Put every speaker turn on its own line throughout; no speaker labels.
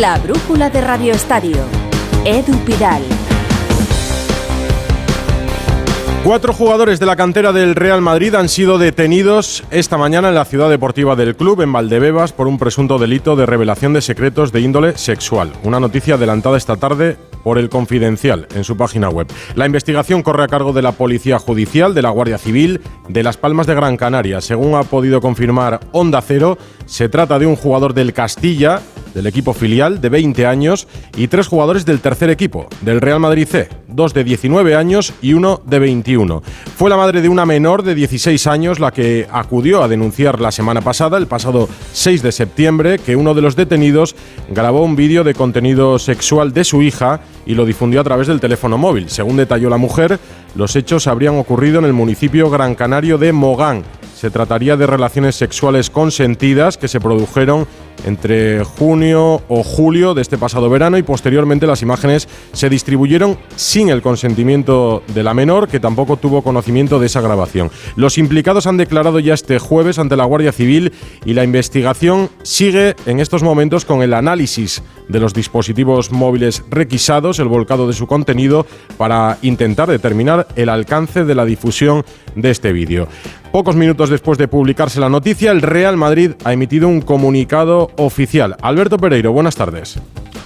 La brújula de Radio Estadio. Edu Pidal.
Cuatro jugadores de la cantera del Real Madrid han sido detenidos esta mañana en la ciudad deportiva del club, en Valdebebas, por un presunto delito de revelación de secretos de índole sexual. Una noticia adelantada esta tarde por el Confidencial en su página web. La investigación corre a cargo de la Policía Judicial, de la Guardia Civil, de Las Palmas de Gran Canaria. Según ha podido confirmar Onda Cero, se trata de un jugador del Castilla, del equipo filial, de 20 años, y tres jugadores del tercer equipo, del Real Madrid C, dos de 19 años y uno de 21. Fue la madre de una menor de 16 años la que acudió a denunciar la semana pasada, el pasado 6 de septiembre, que uno de los detenidos grabó un vídeo de contenido sexual de su hija y lo difundió a través del teléfono móvil. Según detalló la mujer, los hechos habrían ocurrido en el municipio gran canario de Mogán. Se trataría de relaciones sexuales consentidas que se produjeron entre junio o julio de este pasado verano y posteriormente las imágenes se distribuyeron sin el consentimiento de la menor, que tampoco tuvo conocimiento de esa grabación. Los implicados han declarado ya este jueves ante la Guardia Civil y la investigación sigue en estos momentos con el análisis de los dispositivos móviles requisados, el volcado de su contenido, para intentar determinar el alcance de la difusión de este vídeo. Pocos minutos después de publicarse la noticia, el Real Madrid ha emitido un comunicado oficial. Alberto Pereiro, buenas tardes.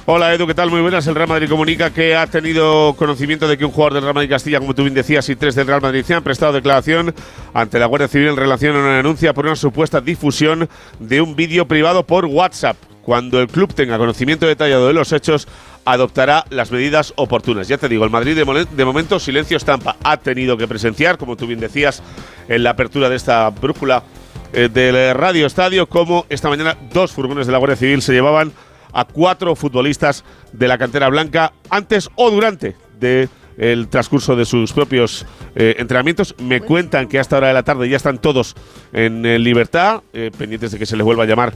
Hola Edu, ¿qué tal? Muy buenas. El Real Madrid comunica que ha tenido conocimiento de que un jugador del Real Madrid Castilla, como tú bien decías, y tres del Real Madrid se han prestado declaración ante la Guardia Civil en relación a una denuncia por una supuesta difusión de un vídeo privado por WhatsApp. Cuando el club tenga conocimiento detallado de los hechos, adoptará las medidas oportunas. Ya te digo, el Madrid de, momento silencio estampa. Ha tenido que presenciar, como tú bien decías, en la apertura de esta brújula eh, del Radio Estadio, como esta mañana dos furgones de la Guardia Civil se llevaban a cuatro futbolistas de la cantera blanca antes o durante de el transcurso de sus propios eh, entrenamientos. Me cuentan que hasta hora de la tarde ya están todos en eh, libertad, eh, pendientes de que se les vuelva a llamar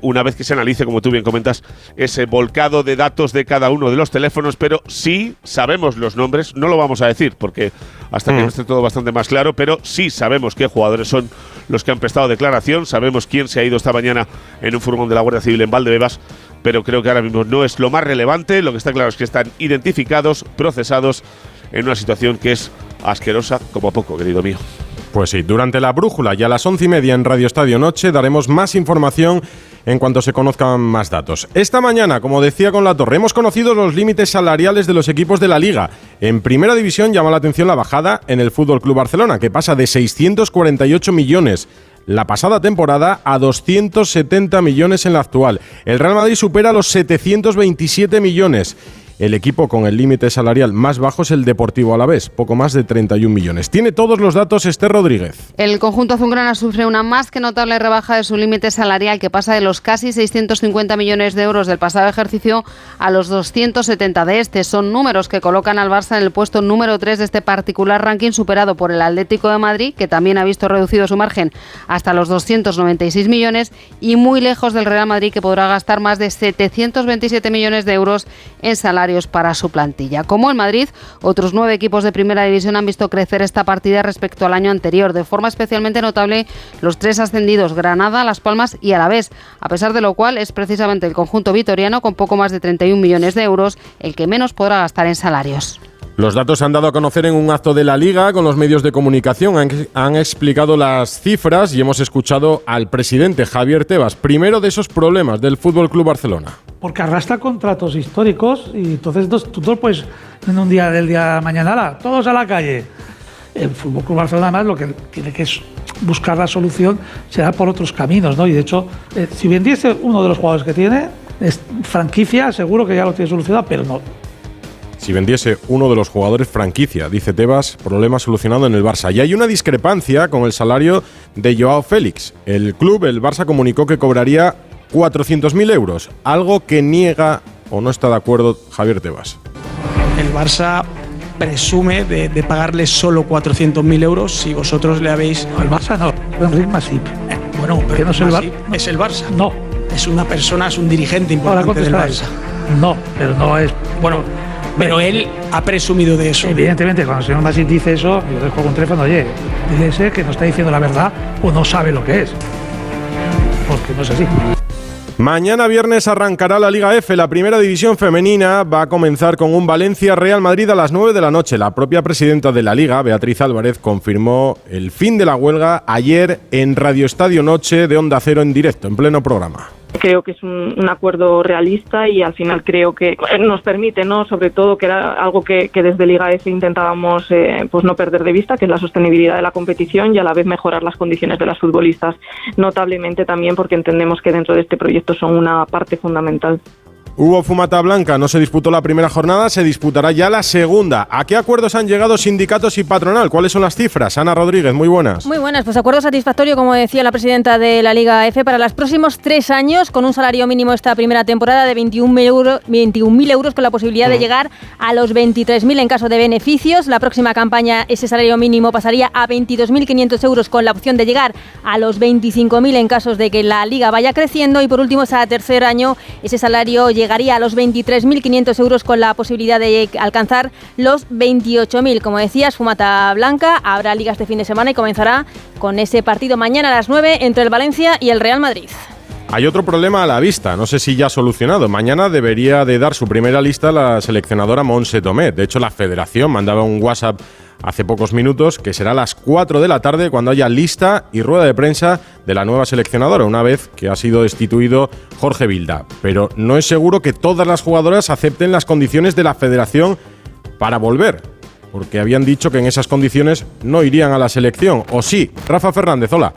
una vez que se analice, como tú bien comentas, ese volcado de datos de cada uno de los teléfonos, pero sí sabemos los nombres, no lo vamos a decir porque hasta que no esté todo bastante más claro, pero sí sabemos qué jugadores son los que han prestado declaración, sabemos quién se ha ido esta mañana en un furgón de la Guardia Civil en Valdebebas pero creo que ahora mismo no es lo más relevante. Lo que está claro es que están identificados, procesados en una situación que es asquerosa como poco, querido mío.
Pues sí, durante la brújula y a las once y media en Radio Estadio Noche daremos más información en cuanto se conozcan más datos. Esta mañana, como decía con la torre, hemos conocido los límites salariales de los equipos de la liga. En primera división llama la atención la bajada en el Fútbol Club Barcelona, que pasa de 648 millones la pasada temporada a 270 millones en la actual. El Real Madrid supera los 727 millones el equipo con el límite salarial más bajo es el Deportivo Alavés, poco más de 31 millones. Tiene todos los datos Esther Rodríguez.
El conjunto azulgrana sufre una más que notable rebaja de su límite salarial que pasa de los casi 650 millones de euros del pasado ejercicio a los 270 de este. Son números que colocan al Barça en el puesto número 3 de este particular ranking superado por el Atlético de Madrid, que también ha visto reducido su margen hasta los 296 millones y muy lejos del Real Madrid que podrá gastar más de 727 millones de euros en para su plantilla. Como en Madrid, otros nueve equipos de primera división han visto crecer esta partida respecto al año anterior, de forma especialmente notable los tres ascendidos, Granada, Las Palmas y Alavés, a pesar de lo cual es precisamente el conjunto vitoriano con poco más de 31 millones de euros el que menos podrá gastar en salarios.
Los datos se han dado a conocer en un acto de la Liga con los medios de comunicación. Han, explicado las cifras y hemos escuchado al presidente Javier Tebas, primero de esos problemas del Fútbol Club Barcelona.
Porque arrastra contratos históricos y entonces tú no puedes en un día del día mañana, todos a la calle. El Fútbol Club Barcelona además lo que tiene que buscar la solución será por otros caminos, ¿no? Y de hecho, eh, si vendiese uno de los jugadores que tiene, franquicia, seguro que ya lo tiene solucionado, pero no
si vendiese uno de los jugadores franquicia, dice Tebas, problema solucionado en el Barça. Y hay una discrepancia con el salario de Joao Félix. El club, el Barça, comunicó que cobraría 400.000 euros, algo que niega o no está de acuerdo Javier Tebas.
El Barça presume de, pagarle solo 400.000 euros si vosotros le habéis...
No, el Barça no,
bueno, pero no es, el Barça. es el Barça.
No.
Es una persona, es un dirigente importante del Barça.
No, pero no es...
Bueno, pero él ha presumido de eso.
Evidentemente, cuando el señor Masip dice eso, yo dejo con teléfono, oye, dile que no está diciendo la verdad o no sabe lo que es. Porque no es así.
Mañana viernes arrancará la Liga F. La primera división femenina va a comenzar con un Valencia Real Madrid a las 9 de la noche. La propia presidenta de la Liga, Beatriz Álvarez, confirmó el fin de la huelga ayer en Radio Estadio Noche de Onda Cero en directo, en pleno programa.
Creo que es un, acuerdo realista y al final creo que nos permite, no, sobre todo que era algo que, desde Liga F intentábamos eh, pues no perder de vista, que es la sostenibilidad de la competición y a la vez mejorar las condiciones de las futbolistas, notablemente también porque entendemos que dentro de este proyecto son una parte fundamental.
Hubo fumata blanca, no se disputó la primera jornada, se disputará ya la segunda. ¿A qué acuerdos han llegado sindicatos y patronal? ¿Cuáles son las cifras? Ana Rodríguez, muy buenas.
Muy buenas, pues acuerdo satisfactorio, como decía la presidenta de la Liga F, para los próximos tres años, con un salario mínimo esta primera temporada de 21.000 euros, 21 euros, con la posibilidad de llegar a los 23.000 en caso de beneficios. La próxima campaña, ese salario mínimo pasaría a 22.500 euros, con la opción de llegar a los 25.000 en casos de que la Liga vaya creciendo. Y por último, ese tercer año, ese salario llega llegaría a los 23.500 euros con la posibilidad de alcanzar los 28.000. Como decías, fumata blanca, habrá ligas de fin de semana y comenzará con ese partido mañana a las 9 entre el Valencia y el Real Madrid.
Hay otro problema a la vista, no sé si ya solucionado. Mañana debería de dar su primera lista la seleccionadora Monse Tomé. De hecho, la federación mandaba un WhatsApp hace pocos minutos, que será a las 4 de la tarde cuando haya lista y rueda de prensa de la nueva seleccionadora, una vez que ha sido destituido Jorge Vilda. Pero no es seguro que todas las jugadoras acepten las condiciones de la federación para volver, porque habían dicho que en esas condiciones no irían a la selección. ¿O sí? Rafa Fernández, hola.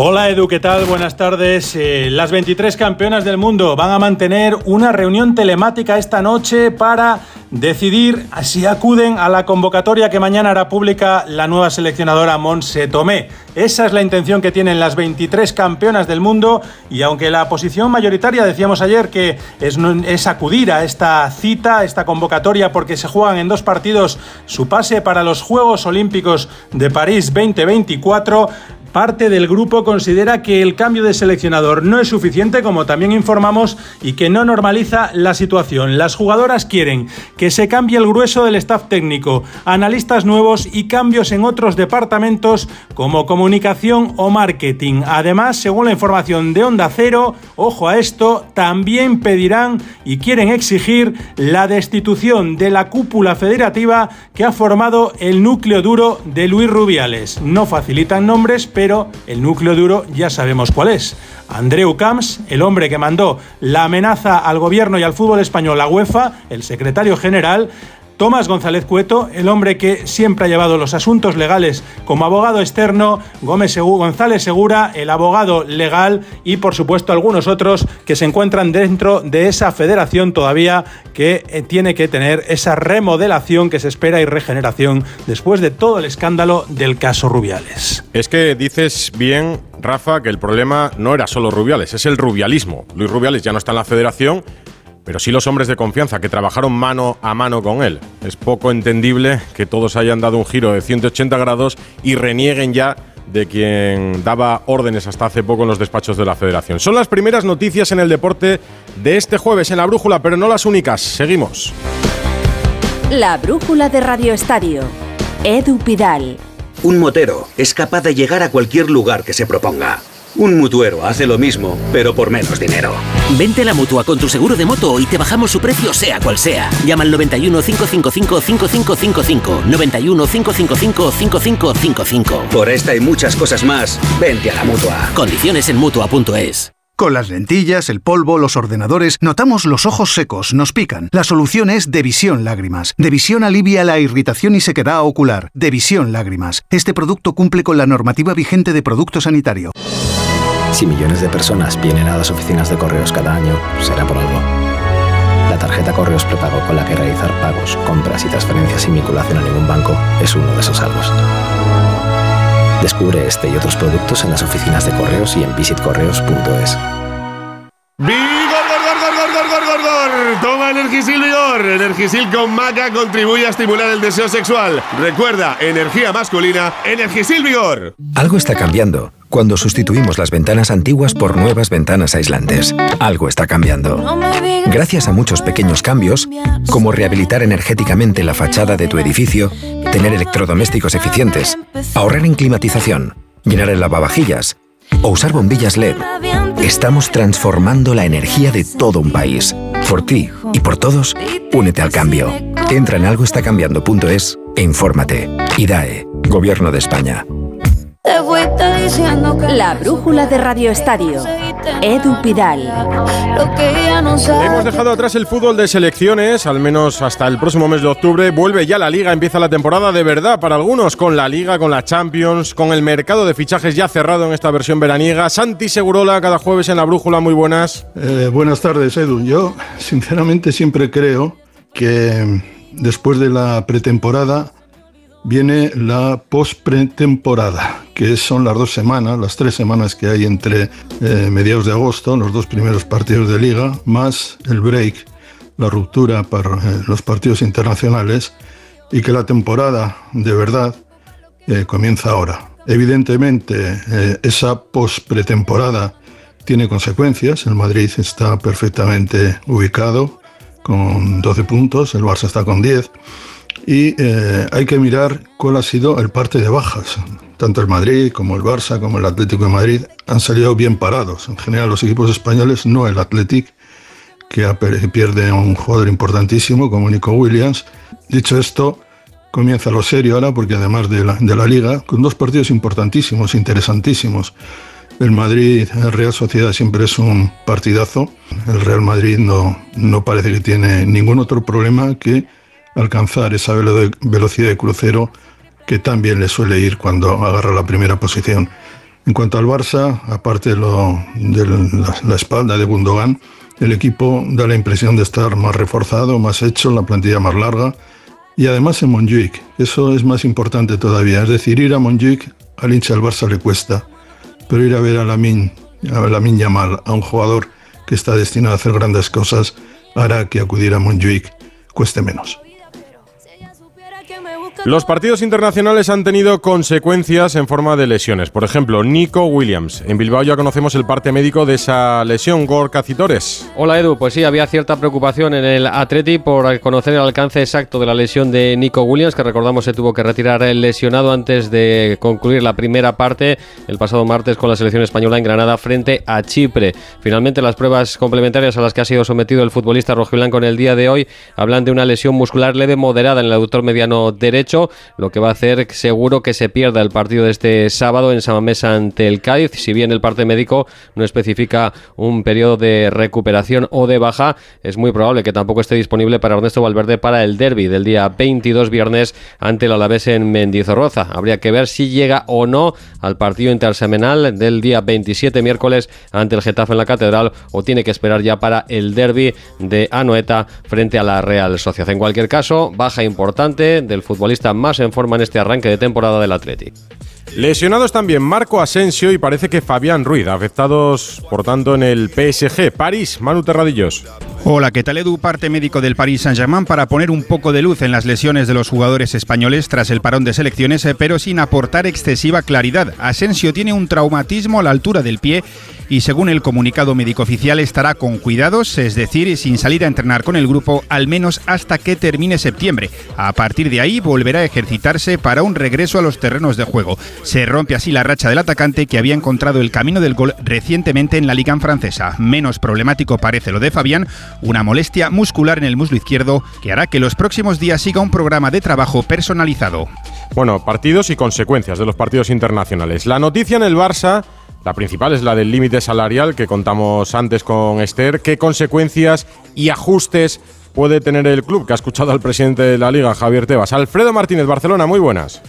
Hola Edu, ¿qué tal? Buenas tardes. Eh, las 23 campeonas del mundo van a mantener una reunión telemática esta noche para decidir si acuden a la convocatoria que mañana hará pública la nueva seleccionadora Monse Tomé. Esa es la intención que tienen las 23 campeonas del mundo y aunque la posición mayoritaria decíamos ayer que es, es acudir a esta cita, esta convocatoria porque se juegan en dos partidos su pase para los Juegos Olímpicos de París 2024, Parte del grupo considera que el cambio de seleccionador no es suficiente, como también informamos, y que no normaliza la situación. Las jugadoras quieren que se cambie el grueso del staff técnico, analistas nuevos y cambios en otros departamentos como comunicación o marketing. Además, según la información de Onda Cero, ojo a esto, también pedirán y quieren exigir la destitución de la cúpula federativa que ha formado el núcleo duro de Luis Rubiales. No facilitan nombres, pero el núcleo duro ya sabemos cuál es. Andreu Camps, el hombre que mandó la amenaza al gobierno y al fútbol español, la UEFA, el secretario general, Tomás González Cueto, el hombre que siempre ha llevado los asuntos legales como abogado externo, Gómez González Segura, el abogado legal y por supuesto algunos otros que se encuentran dentro de esa federación todavía que eh, tiene que tener esa remodelación que se espera y regeneración después de todo el escándalo del caso Rubiales.
Es que dices bien, Rafa, que el problema no era solo Rubiales, es el rubialismo. Luis Rubiales ya no está en la federación pero sí los hombres de confianza que trabajaron mano a mano con él. Es poco entendible que todos hayan dado un giro de 180 grados y renieguen ya de quien daba órdenes hasta hace poco en los despachos de la federación. Son las primeras noticias en el deporte de este jueves en la brújula, pero no las únicas. Seguimos.
La brújula de Radio Estadio. Edu Pidal.
Un motero es capaz de llegar a cualquier lugar que se proponga. Un mutuero hace lo mismo, pero por menos dinero.
Vente a la mutua con tu seguro de moto y te bajamos su precio, sea cual sea. Llama al 91 555 5555. 91 555 5555.
Por esta y muchas cosas más, vente a la mutua.
Condiciones en mutua.es.
Con las lentillas, el polvo, los ordenadores, notamos los ojos secos, nos pican. La solución es Devisión Lágrimas. Devisión alivia la irritación y sequedad ocular. Devisión Lágrimas. Este producto cumple con la normativa vigente de producto sanitario.
Si millones de personas vienen a las oficinas de correos cada año, será por algo. La tarjeta Correos Prepago con la que realizar pagos, compras y transferencias sin vinculación a ningún banco es uno de esos algos. Descubre este y otros productos en las oficinas de correos y en visitcorreos.es.
Toma Energisil Vigor. Energisil con maca contribuye a estimular el deseo sexual. Recuerda, energía masculina, Energisil Vigor.
Algo está cambiando cuando sustituimos las ventanas antiguas por nuevas ventanas aislantes. Algo está cambiando. Gracias a muchos pequeños cambios, como rehabilitar energéticamente la fachada de tu edificio, tener electrodomésticos eficientes, ahorrar en climatización, llenar el lavavajillas o usar bombillas LED. Estamos transformando la energía de todo un país. Por ti y por todos, únete al cambio. Entra en algoestacambiando.es e infórmate. IDAE, Gobierno de España.
La brújula de Radio Estadio. Edu Pidal.
Hemos dejado atrás el fútbol de selecciones, al menos hasta el próximo mes de octubre. Vuelve ya la liga, empieza la temporada de verdad para algunos, con la liga, con la Champions, con el mercado de fichajes ya cerrado en esta versión veraniega. Santi Segurola, cada jueves en la brújula, muy buenas.
Eh, buenas tardes, Edu. Yo, sinceramente, siempre creo que después de la pretemporada viene la post-pretemporada, que son las dos semanas, las tres semanas que hay entre eh, mediados de agosto, los dos primeros partidos de liga, más el break, la ruptura para eh, los partidos internacionales, y que la temporada de verdad eh, comienza ahora. Evidentemente, esa post-pretemporada tiene consecuencias. El Madrid está perfectamente ubicado con 12 puntos, el Barça está con 10 y hay que mirar cuál ha sido el parte de bajas. Tanto el Madrid como el Barça como el Atlético de Madrid han salido bien parados. En general los equipos españoles, no el Athletic, que pierde a un jugador importantísimo como Nico Williams. Dicho esto, comienza lo serio ahora porque además de la, liga, con dos partidos importantísimos, interesantísimos. El Madrid, el Real Sociedad siempre es un partidazo. El Real Madrid no, no parece que tiene ningún otro problema que alcanzar esa velocidad de crucero que también le suele ir cuando agarra la primera posición. En cuanto al Barça, aparte de, la, espalda de Gundogan, el equipo da la impresión de estar más reforzado, más hecho, la plantilla más larga y además en Montjuic. Eso es más importante todavía. Es decir, ir a Montjuic al hincha del Barça le cuesta, pero ir a ver a Lamin, a Lamin Yamal, a un jugador que está destinado a hacer grandes cosas, hará que acudir a Montjuic cueste menos.
Los partidos internacionales han tenido consecuencias en forma de lesiones. Por ejemplo, Nico Williams. En Bilbao ya conocemos el parte médico de esa lesión. Gorka Citores.
Hola Edu, pues sí, había cierta preocupación en el Atleti por conocer el alcance exacto de la lesión de Nico Williams, que recordamos se tuvo que retirar el lesionado antes de concluir la primera parte el pasado martes con la selección española en Granada frente a Chipre. Finalmente las pruebas complementarias a las que ha sido sometido el futbolista rojiblanco en el día de hoy hablan de una lesión muscular leve moderada en el aductor mediano derecho lo que va a hacer seguro que se pierda el partido de este sábado en Samamesa ante el Cádiz. Si bien el parte médico no especifica un periodo de recuperación o de baja, es muy probable que tampoco esté disponible para Ernesto Valverde para el derby del día 22 viernes ante el Alavés en Mendizorroza. Habría que ver si llega o no al partido intersemanal del día 27 miércoles ante el Getafe en la Catedral o tiene que esperar ya para el derby de Anoeta frente a la Real Sociedad. En cualquier caso, baja importante del futbolista está más en forma en este arranque de temporada del Athletic.
Lesionados también Marco Asensio y parece que Fabián Ruiz, afectados por tanto en el PSG. París, Manu Terradillos.
Hola, ¿qué tal Edu? Parte médico del Paris Saint-Germain para poner un poco de luz en las lesiones de los jugadores españoles tras el parón de selecciones, eh, pero sin aportar excesiva claridad. Asensio tiene un traumatismo a la altura del pie y según el comunicado médico oficial estará con cuidados, es decir, sin salir a entrenar con el grupo al menos hasta que termine septiembre. A partir de ahí volverá a ejercitarse para un regreso a los terrenos de juego. Se rompe así la racha del atacante que había encontrado el camino del gol recientemente en la liga francesa. Menos problemático parece lo de Fabián, una molestia muscular en el muslo izquierdo que hará que los próximos días siga un programa de trabajo personalizado.
Bueno, partidos y consecuencias de los partidos internacionales. La noticia en el Barça la principal es la del límite salarial que contamos antes con Esther. ¿Qué consecuencias y ajustes puede tener el club? Que ha escuchado al presidente de la liga, Javier Tebas. Alfredo Martínez, Barcelona, muy buenas.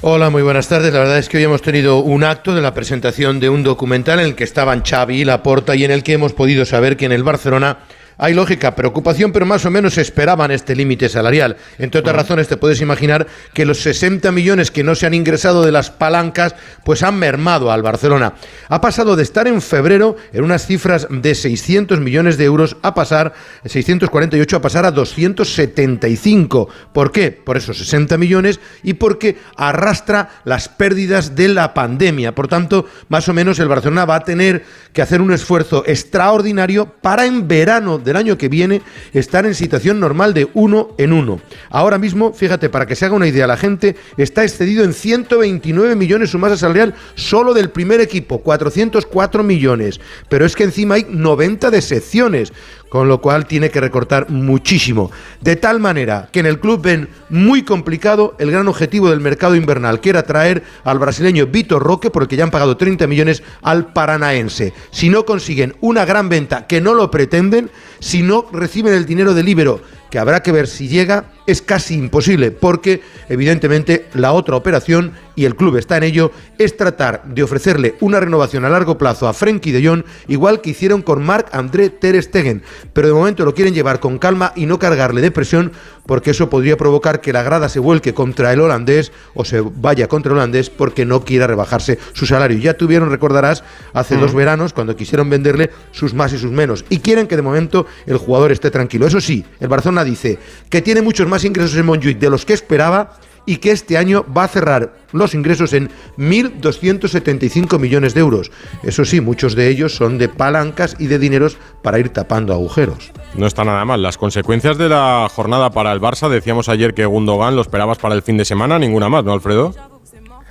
Hola, muy buenas tardes. La verdad es que hoy hemos tenido un acto de la presentación de un documental en el que estaban Xavi y Laporta y en el que hemos podido saber que en el Barcelona hay lógica preocupación, pero más o menos esperaban este límite salarial. Entre otras razones, te puedes imaginar que los 60 millones que no se han ingresado de las palancas, pues han mermado al Barcelona. Ha pasado de estar en febrero en unas cifras de 600 millones de euros a pasar, 648 a pasar a 275. ¿Por qué? Por esos 60 millones y porque arrastra las pérdidas de la pandemia. Por tanto, más o menos el Barcelona va a tener que hacer un esfuerzo extraordinario para en verano del año que viene estar en situación normal de uno en uno. Ahora mismo, fíjate, para que se haga una idea, la gente está excedido en 129 millones su masa salarial solo del primer equipo, 404 millones. Pero es que encima hay 90 de secciones con lo cual tiene que recortar muchísimo. De tal manera que en el club ven muy complicado el gran objetivo del mercado invernal, que era traer al brasileño Vitor Roque, por el que ya han pagado 30 millones, al paranaense. Si no consiguen una gran venta, que no lo pretenden, si no reciben el dinero del Ibero, que habrá que ver si llega, es casi imposible, porque evidentemente la otra operación, y el club está en ello, es tratar de ofrecerle una renovación a largo plazo a Frenkie de Jong, igual que hicieron con Marc André Ter Stegen, pero de momento lo quieren llevar con calma y no cargarle de presión, porque eso podría provocar que la grada se vuelque contra el holandés o se vaya contra el holandés porque no quiera rebajarse su salario. Ya tuvieron, recordarás, hace dos veranos cuando quisieron venderle sus más y sus menos, y quieren que de momento el jugador esté tranquilo. Eso sí, el Barcelona dice que tiene muchos más ingresos en Montjuic de los que esperaba y que este año va a cerrar los ingresos en 1.275 millones de euros. Eso sí, muchos de ellos son de palancas y de dineros para ir tapando agujeros.
No está nada mal. Las consecuencias de la jornada para el Barça, decíamos ayer que Gundogan lo esperabas para el fin de semana, ninguna más, ¿no, Alfredo?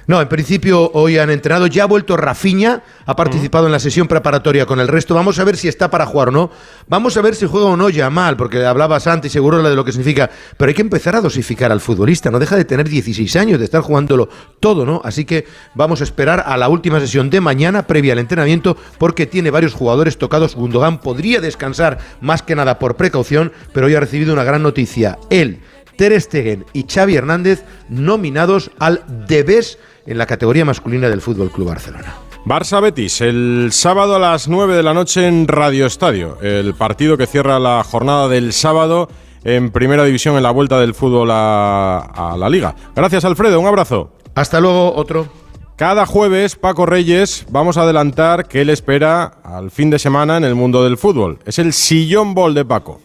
No, en principio hoy han entrenado, ya ha vuelto Rafiña, ha participado en la sesión preparatoria con el resto. Vamos a ver si está para jugar o no. Vamos a ver si juega o no ya mal, porque hablabas antes seguro de lo que significa. Pero hay que empezar a dosificar al futbolista. No deja de tener 16 años, de estar jugándolo todo, ¿no? Así que vamos a esperar a la última sesión de mañana, previa al entrenamiento, porque tiene varios jugadores tocados. Gundogan podría descansar más que nada por precaución, pero hoy ha recibido una gran noticia. Él, Ter Stegen y Xavi Hernández nominados al Debes en la categoría masculina del Fútbol Club Barcelona.
Barça Betis, el sábado a las 9 de la noche en Radio Estadio. El partido que cierra la jornada del sábado en Primera División en la vuelta del fútbol a, a la Liga. Gracias, Alfredo. Un abrazo.
Hasta luego, otro.
Cada jueves, Paco Reyes, vamos a adelantar qué le espera al fin de semana en el mundo del fútbol. Es el sillón bol de Paco.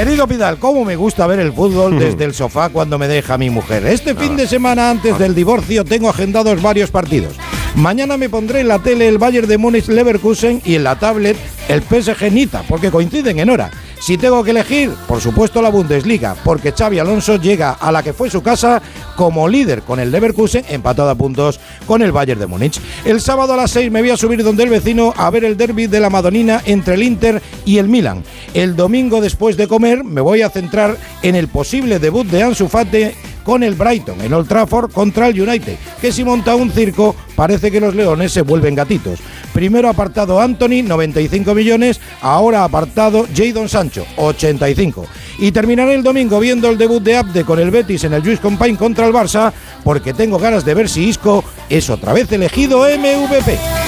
Querido Pidal, ¿cómo me gusta ver el fútbol desde el sofá cuando me deja mi mujer? Este fin de semana antes del divorcio tengo agendados varios partidos. Mañana me pondré en la tele el Bayern de Múnich Leverkusen y en la tablet el PSG Nita, porque coinciden en hora. Si tengo que elegir, por supuesto la Bundesliga, porque Xavi Alonso llega a la que fue su casa como líder con el Leverkusen, empatado a puntos con el Bayern de Múnich. El sábado a las 6 me voy a subir donde el vecino a ver el derby de la Madonina entre el Inter y el Milan. El domingo después de comer me voy a centrar en el posible debut de Ansu Fati con el Brighton en Old Trafford contra el United, que si monta un circo parece que los leones se vuelven gatitos. Primero apartado Anthony, 95 millones, ahora apartado Jadon Sancho, 85. Y terminaré el domingo viendo el debut de Abde con el Betis en el Juice Compagne contra el Barça, porque tengo ganas de ver si Isco es otra vez elegido MVP.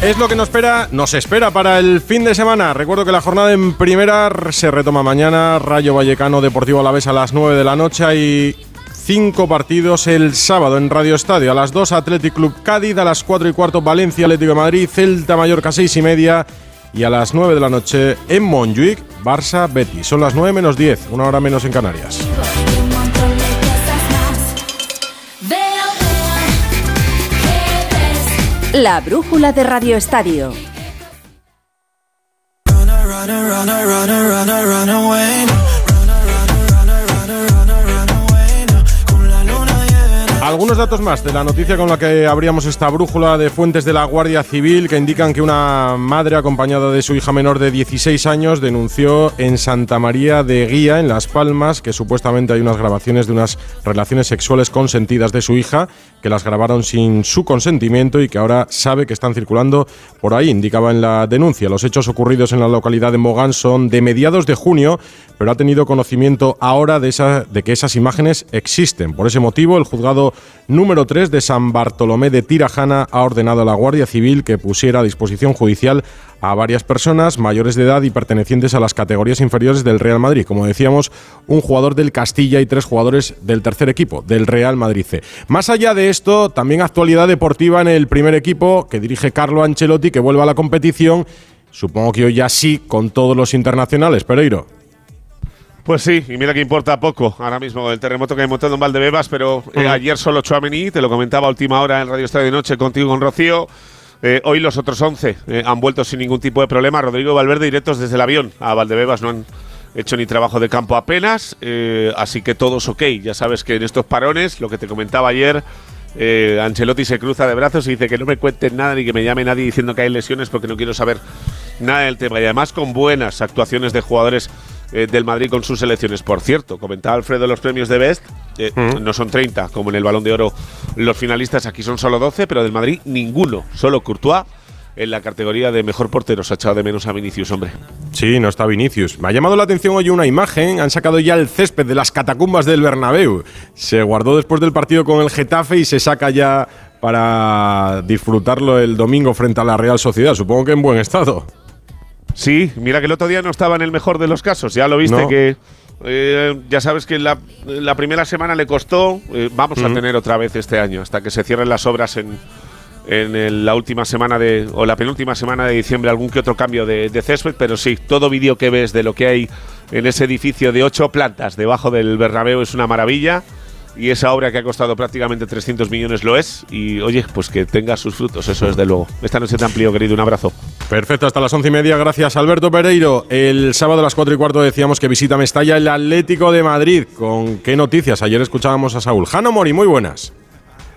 Es lo que nos espera, nos espera para el fin de semana. Recuerdo que la jornada en primera se retoma mañana. Rayo Vallecano Deportivo Alavés a las 9 de la noche. Hay cinco partidos el sábado en Radio Estadio. A las 2 Athletic Club Cádiz, a las 4 y cuarto Valencia Atlético de Madrid, Celta Mallorca 6 y media. Y a las 9 de la noche en Montjuic, Barça Betis. Son las 9 menos 10, una hora menos en Canarias.
La brújula de Radio Estadio.
Algunos datos más de la noticia con la que abríamos esta brújula de fuentes de la Guardia Civil que indican que una madre acompañada de su hija menor de 16 años denunció en Santa María de Guía, en Las Palmas, que supuestamente hay unas grabaciones de unas relaciones sexuales consentidas de su hija, que las grabaron sin su consentimiento y que ahora sabe que están circulando por ahí, indicaba en la denuncia. Los hechos ocurridos en la localidad de Mogán son de mediados de junio, pero ha tenido conocimiento ahora de, esa, de que esas imágenes existen. Por ese motivo, el juzgado número 3 de San Bartolomé de Tirajana ha ordenado a la Guardia Civil que pusiera a disposición judicial a varias personas mayores de edad y pertenecientes a las categorías inferiores del Real Madrid. Como decíamos, un jugador del Castilla y tres jugadores del tercer equipo, del Real Madrid C. Más allá de esto, también actualidad deportiva en el primer equipo que dirige Carlo Ancelotti, que vuelve a la competición. Supongo que hoy ya sí con todos los internacionales, Pereiro.
Pues sí, y mira que importa poco ahora mismo el terremoto que hay montado en Valdebebas, pero eh, ayer solo Chouameni, te lo comentaba a última hora en Radio Estadio de Noche contigo con Rocío. Eh, hoy los otros 11 eh, han vuelto sin ningún tipo de problema. Rodrigo Valverde directos desde el avión a Valdebebas no han hecho ni trabajo de campo apenas, eh, así que todos ok. Ya sabes que en estos parones, lo que te comentaba ayer, Ancelotti se cruza de brazos y dice que no me cuenten nada ni que me llame nadie diciendo que hay lesiones porque no quiero saber nada del tema. Y además con buenas actuaciones de jugadores eh, del Madrid con sus selecciones. Por cierto, comentaba Alfredo los premios de Best, eh, no son 30 como en el Balón de Oro los finalistas, aquí son solo 12, pero del Madrid ninguno, solo Courtois en la categoría de mejor portero. Se ha echado de menos a Vinicius, hombre.
Sí, no está Vinicius. Me ha llamado la atención hoy una imagen. Han sacado ya el césped de las catacumbas del Bernabéu. Se guardó después del partido con el Getafe y se saca ya para disfrutarlo el domingo frente a la Real Sociedad. Supongo que en buen estado.
Sí, mira que el otro día no estaba en el mejor de los casos. Ya lo viste
No.
que. eh, ya sabes que la, la primera semana le costó. eh, vamos a tener otra vez este año, hasta que se cierren las obras en, en el- la última semana de. o la penúltima semana de diciembre, algún que otro cambio de, de césped. Pero sí, todo vídeo que ves de lo que hay en ese edificio de ocho plantas debajo del Bernabéu es una maravilla. Y esa obra que ha costado prácticamente 300 millones lo es. Y oye, pues que tenga sus frutos, eso desde luego. Esta noche te amplio, querido. Un abrazo.
Perfecto, hasta las once y media. Gracias, Alberto Pereiro. El sábado a las cuatro y cuarto decíamos que visita Mestalla el Atlético de Madrid. ¿Con qué noticias? Ayer escuchábamos a Saúl. Jano Mori, muy buenas.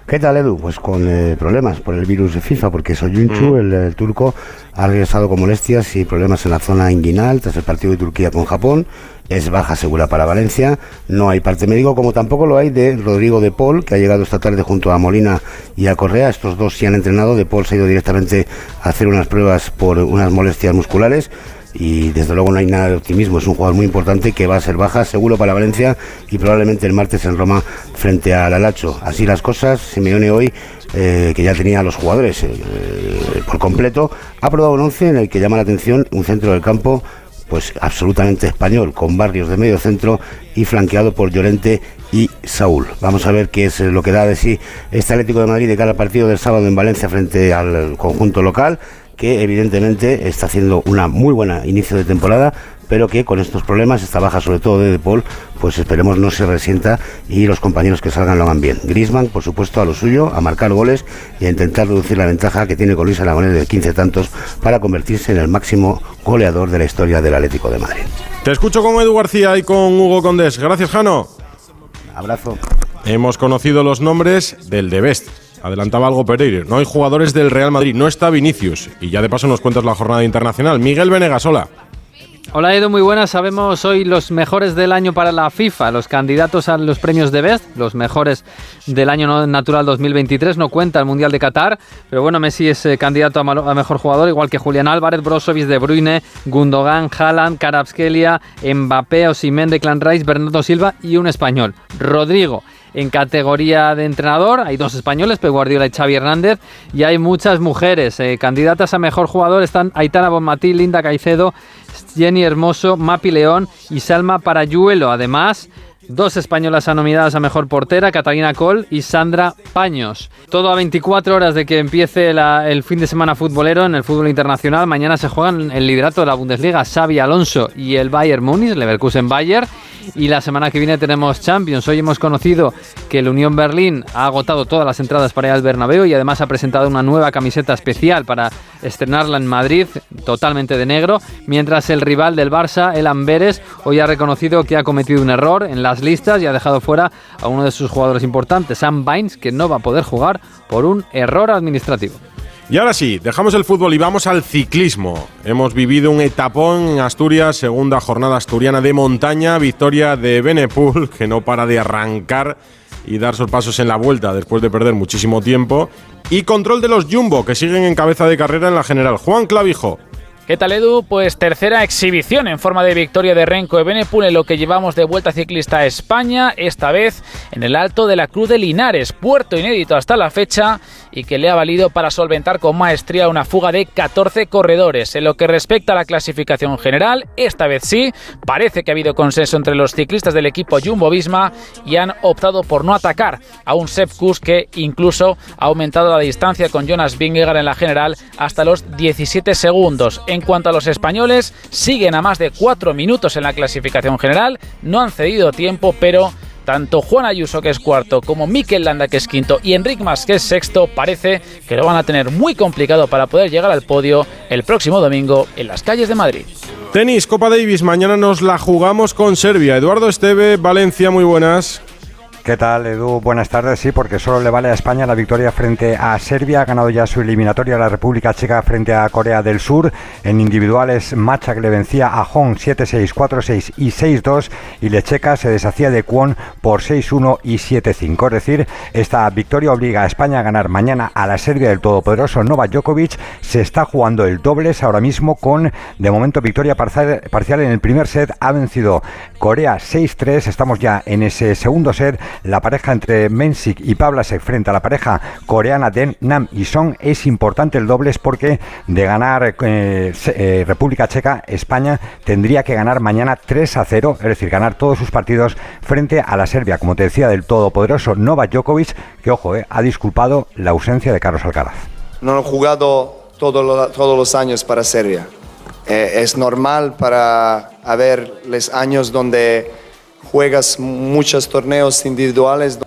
¿Qué tal, Edu? Pues con eh, problemas por el virus de FIFA, porque Soyuncu,
Mm.
el, el turco, ha regresado con molestias y problemas en la zona inguinal tras el partido de Turquía con Japón. Es baja segura para Valencia. No hay parte médico, como tampoco lo hay de Rodrigo de Paul, que ha llegado esta tarde junto a Molina y a Correa. Estos dos sí han entrenado. De Paul se ha ido directamente a hacer unas pruebas por unas molestias musculares y desde luego no hay nada de optimismo. Es un jugador muy importante que va a ser baja, seguro para Valencia y probablemente el martes en Roma frente al Alacho. Así las cosas, Simeone hoy, eh, que ya tenía a los jugadores eh, eh, por completo, ha probado un once en el que llama la atención un centro del campo pues absolutamente español, con barrios de medio centro y flanqueado por Llorente y Saúl. Vamos a ver qué es lo que da de sí este Atlético de Madrid de cara al partido del sábado en Valencia frente al conjunto local que evidentemente está haciendo una muy buena inicio de temporada, pero que con estos problemas, esta baja sobre todo de De Paul, pues esperemos no se resienta y los compañeros que salgan lo hagan bien. Griezmann, por supuesto, a lo suyo, a marcar goles y a intentar reducir la ventaja que tiene con Luis Aragonés de 15 tantos para convertirse en el máximo goleador de la historia del Atlético de Madrid.
Te escucho con Edu García y con Hugo Condés. Gracias, Jano.
Abrazo.
Hemos conocido los nombres del de Best. Adelantaba algo Pereiro. No hay jugadores del Real Madrid. No está Vinicius. Y ya de paso nos cuentas la jornada internacional. Miguel Venegas, hola.
Hola Edu, muy buenas. Sabemos hoy los mejores del año para la FIFA, los candidatos a los premios de Best, los mejores del año natural 2023. No cuenta el Mundial de Qatar, pero bueno, Messi es eh, candidato a mejor jugador, igual que Julián Álvarez, Brozovic, De Bruyne, Gundogan, Haaland, Karabskelia, Mbappé, Osimhen, Declan Rice, Bernardo Silva y un español, Rodrigo. En categoría de entrenador hay dos españoles, Pep Guardiola y Xavi Hernández, y hay muchas mujeres. eh, candidatas a mejor jugador están Aitana Bonmatí, Linda Caicedo, Jenny Hermoso, Mapi León y Salma Parayuelo. Además, dos españolas han nominadas a mejor portera, Catalina Col y Sandra Paños. Todo a 24 horas de que empiece el fin de semana futbolero en el fútbol internacional. Mañana se juegan el liderato de la Bundesliga, Xavi Alonso y el Bayern Múnich, Leverkusen Bayern. Y la semana que viene tenemos Champions. Hoy hemos conocido que el Unión Berlín ha agotado todas las entradas para ir al Bernabéu y además ha presentado una nueva camiseta especial para estrenarla en Madrid, totalmente de negro, mientras el rival del Barça, el Amberes, hoy ha reconocido que ha cometido un error en las listas y ha dejado fuera a uno de sus jugadores importantes, Sam Vines, que no va a poder jugar por un error administrativo.
Y ahora sí, dejamos el fútbol y vamos al ciclismo. Hemos vivido un etapón en Asturias, segunda jornada asturiana de montaña, victoria de Benepul, que no para de arrancar y dar sus pasos en la vuelta después de perder muchísimo tiempo. Y control de los Jumbo, que siguen en cabeza de carrera en la general. Juan Clavijo.
¿Qué tal Edu? Pues tercera exhibición en forma de victoria de Renko de Benepul en lo que llevamos de Vuelta Ciclista a España, esta vez en el Alto de la Cruz de Linares, puerto inédito hasta la fecha y que le ha valido para solventar con maestría una fuga de 14 corredores. En lo que respecta a la clasificación general, esta vez sí, parece que ha habido consenso entre los ciclistas del equipo Jumbo-Visma y han optado por no atacar a un Sepp Kuss que incluso ha aumentado la distancia con Jonas Vingegaard en la general hasta los 17 segundos. En cuanto a los españoles, siguen a más de 4 minutos en la clasificación general, no han cedido tiempo, pero tanto Juan Ayuso, que es cuarto, como Mikel Landa, que es quinto, y Enric Mas, que es sexto, parece que lo van a tener muy complicado para poder llegar al podio el próximo domingo en las calles de Madrid.
Tenis, Copa Davis, mañana nos la jugamos con Serbia. Eduardo Esteve, Valencia, muy buenas.
¿Qué tal, Edu? Buenas tardes. Sí, porque solo le vale a España la victoria frente a Serbia. Ha ganado ya su eliminatoria la República Checa frente a Corea del Sur. En individuales, Macha que le vencía a Hong 7-6, 4-6 y 6-2. Y Lecheca se deshacía de Kwon por 6-1 y 7-5. Es decir, esta victoria obliga a España a ganar mañana a la Serbia del todopoderoso Novak Djokovic. Se está jugando el dobles ahora mismo con, de momento, victoria parcial en el primer set. Ha vencido Corea 6-3. Estamos ya en ese segundo set la pareja entre Mensik y Pavlasek frente a la pareja coreana de Nam y Song es importante el dobles porque de ganar eh, eh, República Checa, España tendría que ganar mañana 3 a 0, es decir, ganar todos sus partidos frente a la Serbia, como te decía, del todopoderoso Novak Djokovic, que ojo, eh, ha disculpado la ausencia de Carlos Alcaraz.
No han jugado todos los años para Serbia. es normal para haberles años donde juegas muchos torneos individuales.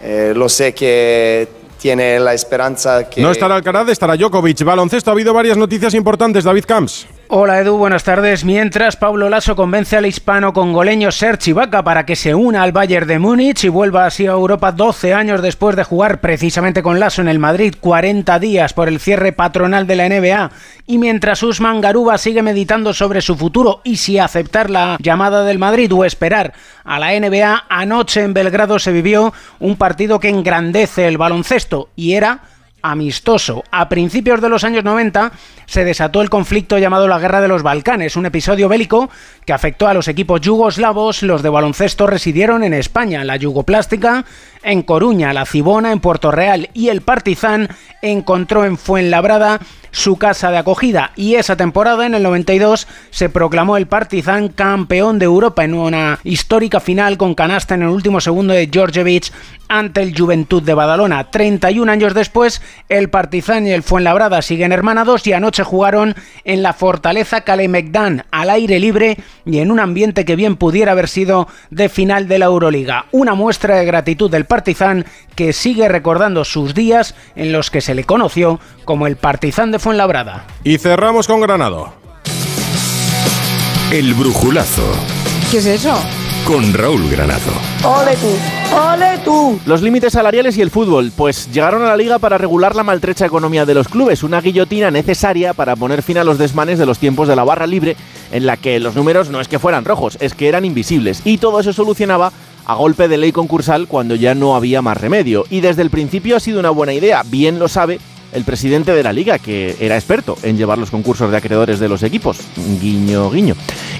Eh, lo sé que tiene la esperanza que...
No estará Alcaraz, estará Djokovic. Baloncesto, ha habido varias noticias importantes, David Camps.
Hola Edu, buenas tardes. Mientras Pablo Lasso convence al hispano congoleño Serge Ibaka para que se una al Bayern de Múnich y vuelva así a Europa 12 años después de jugar precisamente con Lasso en el Madrid 40 días por el cierre patronal de la NBA y mientras Usman Garuba sigue meditando sobre su futuro y si aceptar la llamada del Madrid o esperar a la NBA, anoche en Belgrado se vivió un partido que engrandece el baloncesto y era amistoso. A principios de los años 90 se desató el conflicto llamado la Guerra de los Balcanes, un episodio bélico que afectó a los equipos yugoslavos. Los de baloncesto residieron en España, la Yugoplástica en Coruña, la Cibona en Puerto Real y el Partizan encontró en Fuenlabrada su casa de acogida y esa temporada en el 92 se proclamó el Partizan campeón de Europa en una histórica final con canasta en el último segundo de Georgievich ante el Juventud de Badalona. 31 años después, el Partizan y el Fuenlabrada siguen hermanados y anoche jugaron en la Fortaleza Calemegdan al aire libre y en un ambiente que bien pudiera haber sido de final de la Euroliga. Una muestra de gratitud del Partizan que sigue recordando sus días en los que se le conoció como el Partizan de Fuenlabrada.
Y cerramos con Granado.
El brujulazo.
¿Qué es eso?
Con Raúl Granado.
¡Ole tú! ¡Ole tú!
Los límites salariales y el fútbol, pues llegaron a la liga para regular la maltrecha economía de los clubes, una guillotina necesaria para poner fin a los desmanes de los tiempos de la barra libre, en la que los números no es que fueran rojos, es que eran invisibles. Y todo eso solucionaba a golpe de ley concursal cuando ya no había más remedio. Y desde el principio ha sido una buena idea, bien lo sabe el presidente de la liga, que era experto en llevar los concursos de acreedores de los equipos. Guiño, guiño.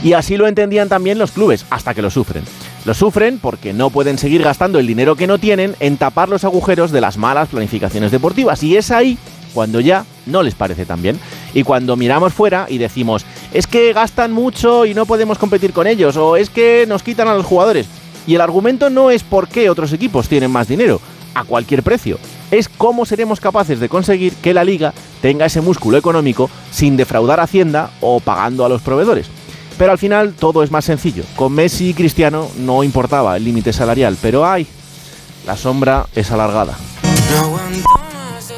Y así lo entendían también los clubes, hasta que lo sufren. Lo sufren porque no pueden seguir gastando el dinero que no tienen en tapar los agujeros de las malas planificaciones deportivas. Y es ahí cuando ya no les parece tan bien. Y cuando miramos fuera y decimos, es que gastan mucho y no podemos competir con ellos, o es que nos quitan a los jugadores. Y el argumento no es por qué otros equipos tienen más dinero, a cualquier precio. Es cómo seremos capaces de conseguir que la liga tenga ese músculo económico sin defraudar a Hacienda o pagando a los proveedores. Pero al final todo es más sencillo. Con Messi y Cristiano no importaba el límite salarial, pero ay, la sombra es alargada.